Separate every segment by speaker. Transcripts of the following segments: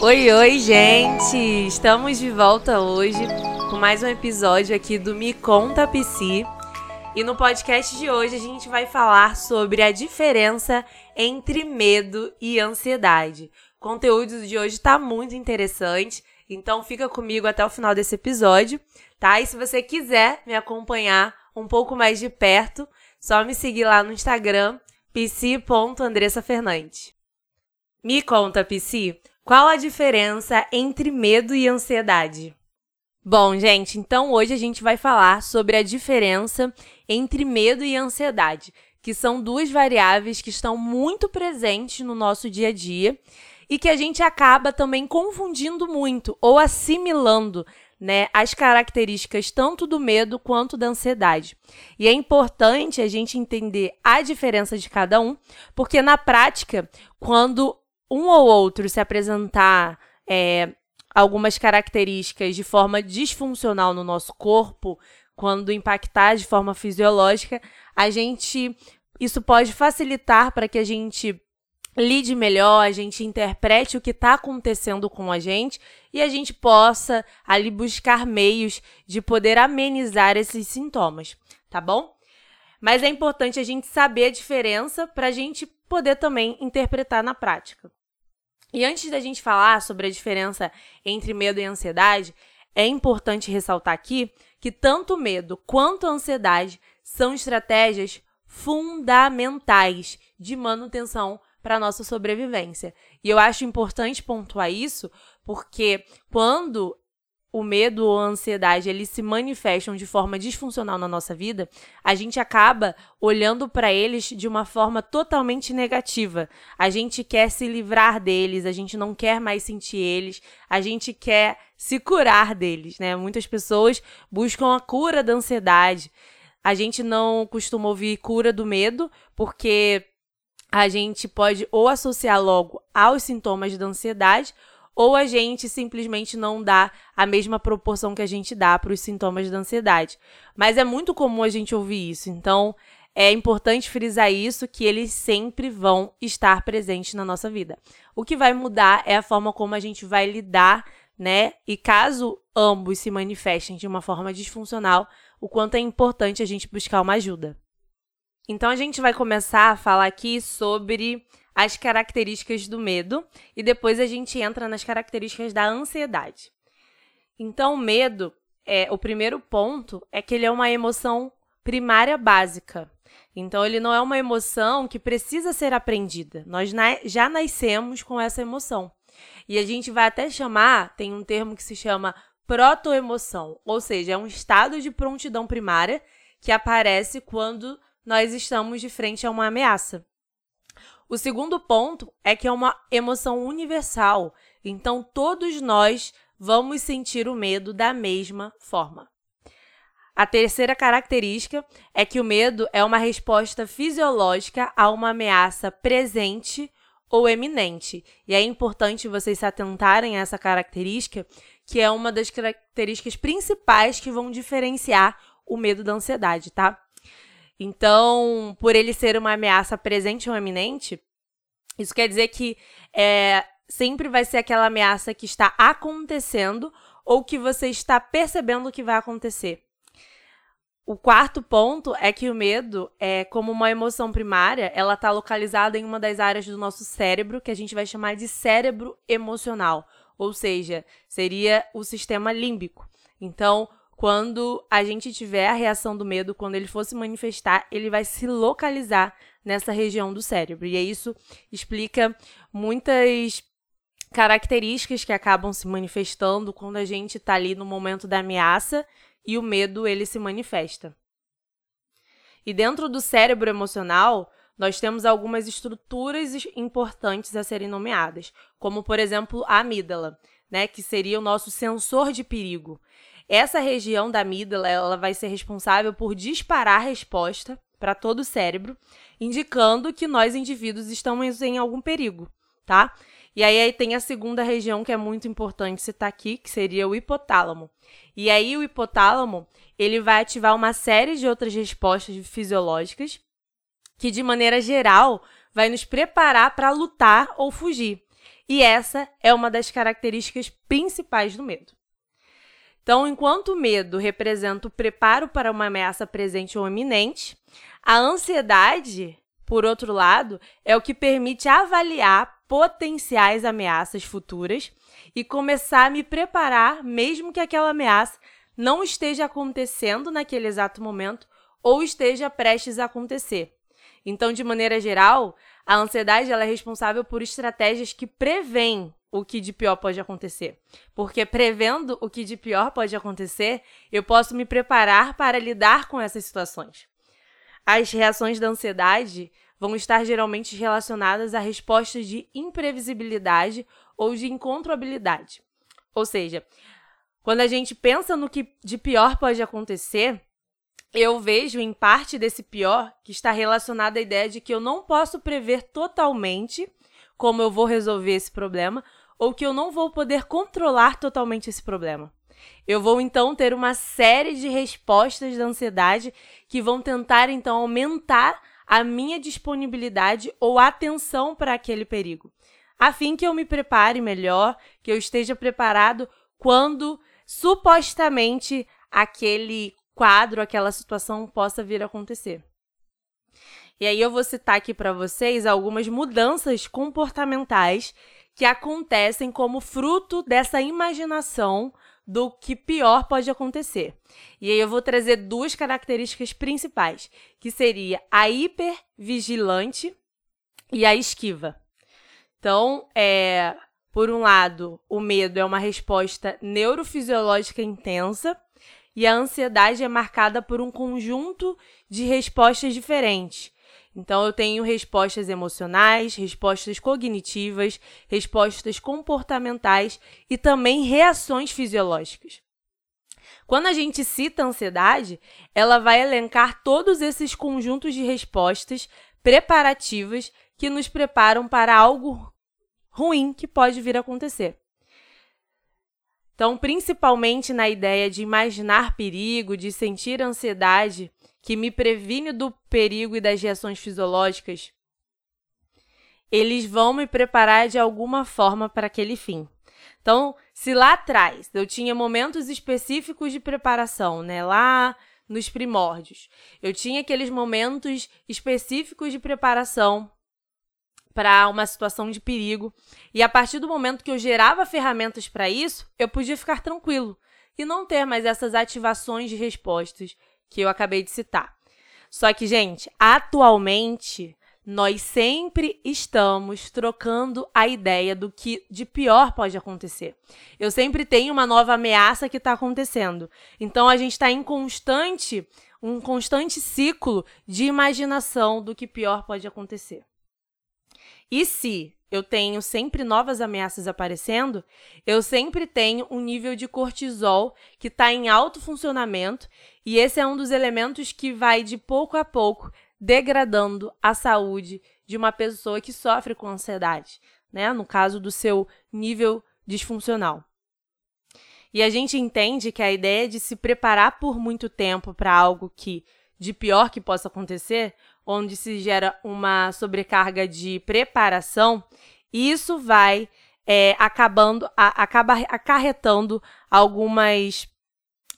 Speaker 1: Oi, oi, gente! Estamos de volta hoje com mais um episódio aqui do Me Conta Psi. E no podcast de hoje a gente vai falar sobre a diferença entre medo e ansiedade. O conteúdo de hoje está muito interessante, então fica comigo até o final desse episódio, tá? E se você quiser me acompanhar um pouco mais de perto, só me seguir lá no Instagram, psi.andressafernandes. Me conta, Psi, qual a diferença entre medo e ansiedade? Bom, gente, então hoje a gente vai falar sobre a diferença entre medo e ansiedade, que são duas variáveis que estão muito presentes no nosso dia a dia e que a gente acaba também confundindo muito ou assimilando né, as características tanto do medo quanto da ansiedade. E é importante a gente entender a diferença de cada um, porque na prática, quando um ou outro se apresentar é, algumas características de forma disfuncional no nosso corpo, quando impactar de forma fisiológica, a gente isso pode facilitar para que a gente lide melhor, a gente interprete o que está acontecendo com a gente e a gente possa ali buscar meios de poder amenizar esses sintomas, tá bom? Mas é importante a gente saber a diferença para a gente poder também interpretar na prática. E antes da gente falar sobre a diferença entre medo e ansiedade, é importante ressaltar aqui que tanto medo quanto ansiedade são estratégias fundamentais de manutenção para a nossa sobrevivência. E eu acho importante pontuar isso, porque quando o medo ou a ansiedade eles se manifestam de forma disfuncional na nossa vida, a gente acaba olhando para eles de uma forma totalmente negativa. A gente quer se livrar deles, a gente não quer mais sentir eles, a gente quer se curar deles, né? Muitas pessoas buscam a cura da ansiedade. A gente não costuma ouvir cura do medo, porque a gente pode ou associar logo aos sintomas da ansiedade ou a gente simplesmente não dá a mesma proporção que a gente dá para os sintomas da ansiedade. Mas é muito comum a gente ouvir isso. Então, é importante frisar isso que eles sempre vão estar presentes na nossa vida. O que vai mudar é a forma como a gente vai lidar, né? E caso ambos se manifestem de uma forma disfuncional, o quanto é importante a gente buscar uma ajuda. Então a gente vai começar a falar aqui sobre as características do medo e depois a gente entra nas características da ansiedade. Então, o medo, é, o primeiro ponto é que ele é uma emoção primária básica. Então, ele não é uma emoção que precisa ser aprendida. Nós na já nascemos com essa emoção. E a gente vai até chamar, tem um termo que se chama protoemoção, ou seja, é um estado de prontidão primária que aparece quando nós estamos de frente a uma ameaça. O segundo ponto é que é uma emoção universal, então todos nós vamos sentir o medo da mesma forma. A terceira característica é que o medo é uma resposta fisiológica a uma ameaça presente ou eminente. E é importante vocês se atentarem a essa característica, que é uma das características principais que vão diferenciar o medo da ansiedade, tá? Então, por ele ser uma ameaça presente ou eminente, isso quer dizer que é, sempre vai ser aquela ameaça que está acontecendo ou que você está percebendo que vai acontecer. O quarto ponto é que o medo é como uma emoção primária, ela está localizada em uma das áreas do nosso cérebro que a gente vai chamar de cérebro emocional, ou seja, seria o sistema límbico. Então, quando a gente tiver a reação do medo, quando ele for se manifestar, ele vai se localizar nessa região do cérebro. E isso explica muitas características que acabam se manifestando quando a gente está ali no momento da ameaça e o medo ele se manifesta. E dentro do cérebro emocional, nós temos algumas estruturas importantes a serem nomeadas, como por exemplo a amígdala, né, que seria o nosso sensor de perigo. Essa região da amígdala ela vai ser responsável por disparar a resposta para todo o cérebro, indicando que nós indivíduos estamos em algum perigo, tá? E aí, aí tem a segunda região que é muito importante citar aqui, que seria o hipotálamo. E aí o hipotálamo, ele vai ativar uma série de outras respostas fisiológicas que de maneira geral vai nos preparar para lutar ou fugir. E essa é uma das características principais do medo. Então, enquanto o medo representa o preparo para uma ameaça presente ou iminente, a ansiedade, por outro lado, é o que permite avaliar potenciais ameaças futuras e começar a me preparar mesmo que aquela ameaça não esteja acontecendo naquele exato momento ou esteja prestes a acontecer. Então, de maneira geral, a ansiedade ela é responsável por estratégias que prevêem o que de pior pode acontecer. Porque prevendo o que de pior pode acontecer, eu posso me preparar para lidar com essas situações. As reações da ansiedade vão estar geralmente relacionadas a respostas de imprevisibilidade ou de incontrolabilidade. Ou seja, quando a gente pensa no que de pior pode acontecer, eu vejo em parte desse pior que está relacionado à ideia de que eu não posso prever totalmente como eu vou resolver esse problema ou que eu não vou poder controlar totalmente esse problema. Eu vou então ter uma série de respostas da ansiedade que vão tentar então aumentar a minha disponibilidade ou atenção para aquele perigo, a fim que eu me prepare melhor, que eu esteja preparado quando supostamente aquele quadro, aquela situação possa vir a acontecer. E aí eu vou citar aqui para vocês algumas mudanças comportamentais que acontecem como fruto dessa imaginação do que pior pode acontecer. E aí eu vou trazer duas características principais, que seria a hipervigilante e a esquiva. Então, é, por um lado, o medo é uma resposta neurofisiológica intensa e a ansiedade é marcada por um conjunto de respostas diferentes. Então, eu tenho respostas emocionais, respostas cognitivas, respostas comportamentais e também reações fisiológicas. Quando a gente cita ansiedade, ela vai elencar todos esses conjuntos de respostas preparativas que nos preparam para algo ruim que pode vir a acontecer. Então, principalmente na ideia de imaginar perigo, de sentir ansiedade, que me previne do perigo e das reações fisiológicas, eles vão me preparar de alguma forma para aquele fim. Então, se lá atrás eu tinha momentos específicos de preparação, né, lá nos primórdios, eu tinha aqueles momentos específicos de preparação para uma situação de perigo. E a partir do momento que eu gerava ferramentas para isso, eu podia ficar tranquilo e não ter mais essas ativações de respostas que eu acabei de citar. Só que, gente, atualmente nós sempre estamos trocando a ideia do que de pior pode acontecer. Eu sempre tenho uma nova ameaça que está acontecendo. Então a gente está em constante, um constante ciclo de imaginação do que pior pode acontecer. E se eu tenho sempre novas ameaças aparecendo, eu sempre tenho um nível de cortisol que está em alto funcionamento, e esse é um dos elementos que vai de pouco a pouco degradando a saúde de uma pessoa que sofre com ansiedade, né? No caso do seu nível disfuncional. E a gente entende que a ideia de se preparar por muito tempo para algo que de pior que possa acontecer onde se gera uma sobrecarga de preparação, isso vai é, acabando, a, acaba acarretando algumas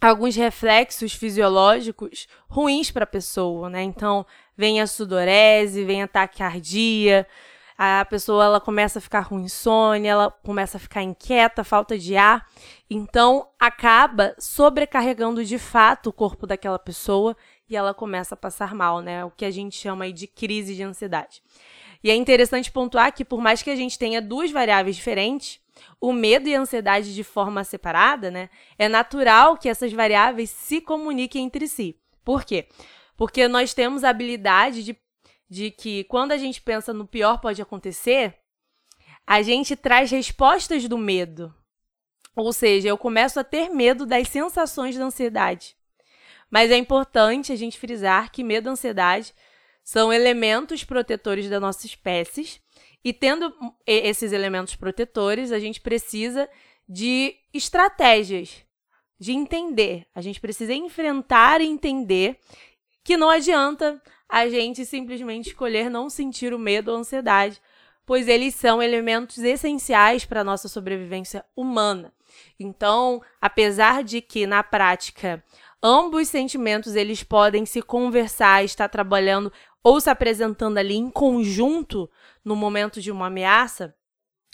Speaker 1: alguns reflexos fisiológicos ruins para a pessoa, né? Então, vem a sudorese, vem a taquicardia, a pessoa ela começa a ficar com insônia, ela começa a ficar inquieta, falta de ar. Então, acaba sobrecarregando de fato o corpo daquela pessoa e ela começa a passar mal, né? O que a gente chama de crise de ansiedade. E é interessante pontuar que, por mais que a gente tenha duas variáveis diferentes, o medo e a ansiedade de forma separada, né? É natural que essas variáveis se comuniquem entre si. Por quê? Porque nós temos a habilidade de, de que, quando a gente pensa no pior pode acontecer, a gente traz respostas do medo. Ou seja, eu começo a ter medo das sensações da ansiedade. Mas é importante a gente frisar que medo e ansiedade são elementos protetores da nossa espécie. E tendo esses elementos protetores, a gente precisa de estratégias, de entender. A gente precisa enfrentar e entender que não adianta a gente simplesmente escolher não sentir o medo ou a ansiedade, pois eles são elementos essenciais para a nossa sobrevivência humana. Então, apesar de que na prática ambos sentimentos eles podem se conversar, estar trabalhando ou se apresentando ali em conjunto no momento de uma ameaça,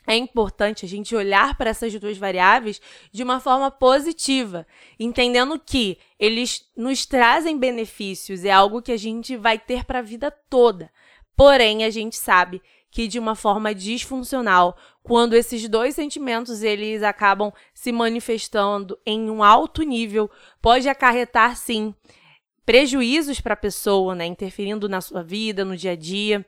Speaker 1: é importante a gente olhar para essas duas variáveis de uma forma positiva, entendendo que eles nos trazem benefícios, é algo que a gente vai ter para a vida toda. Porém, a gente sabe que de uma forma disfuncional, quando esses dois sentimentos eles acabam se manifestando em um alto nível, pode acarretar sim prejuízos para a pessoa, né, interferindo na sua vida, no dia a dia.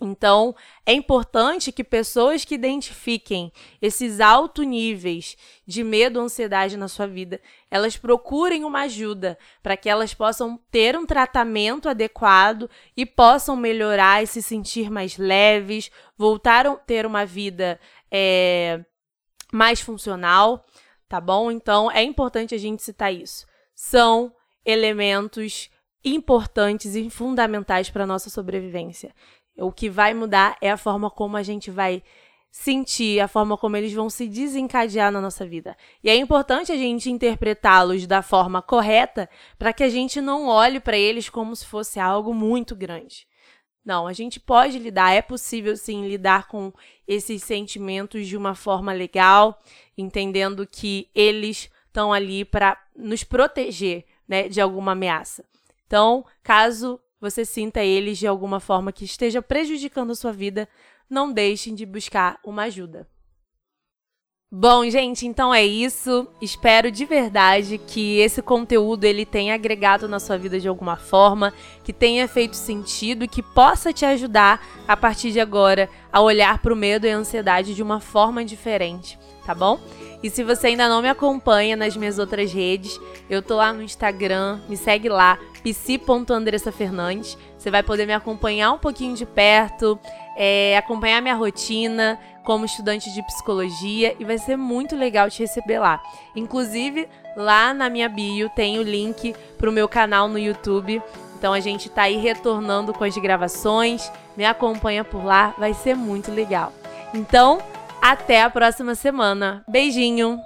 Speaker 1: Então, é importante que pessoas que identifiquem esses altos níveis de medo, ansiedade na sua vida, elas procurem uma ajuda para que elas possam ter um tratamento adequado e possam melhorar e se sentir mais leves, voltar a ter uma vida é, mais funcional, tá bom? Então, é importante a gente citar isso. São elementos importantes e fundamentais para a nossa sobrevivência. O que vai mudar é a forma como a gente vai sentir, a forma como eles vão se desencadear na nossa vida. E é importante a gente interpretá-los da forma correta para que a gente não olhe para eles como se fosse algo muito grande. Não, a gente pode lidar, é possível sim lidar com esses sentimentos de uma forma legal, entendendo que eles estão ali para nos proteger né, de alguma ameaça. Então, caso você sinta eles de alguma forma que esteja prejudicando a sua vida, não deixem de buscar uma ajuda. Bom, gente, então é isso. Espero de verdade que esse conteúdo ele tenha agregado na sua vida de alguma forma, que tenha feito sentido e que possa te ajudar a partir de agora a olhar para o medo e a ansiedade de uma forma diferente, tá bom? E se você ainda não me acompanha nas minhas outras redes, eu tô lá no Instagram, me segue lá, psi.andressafernandes. Você vai poder me acompanhar um pouquinho de perto, é, acompanhar minha rotina como estudante de psicologia e vai ser muito legal te receber lá. Inclusive, lá na minha bio tem o link pro meu canal no YouTube. Então a gente tá aí retornando com as gravações. Me acompanha por lá, vai ser muito legal. Então, até a próxima semana. Beijinho!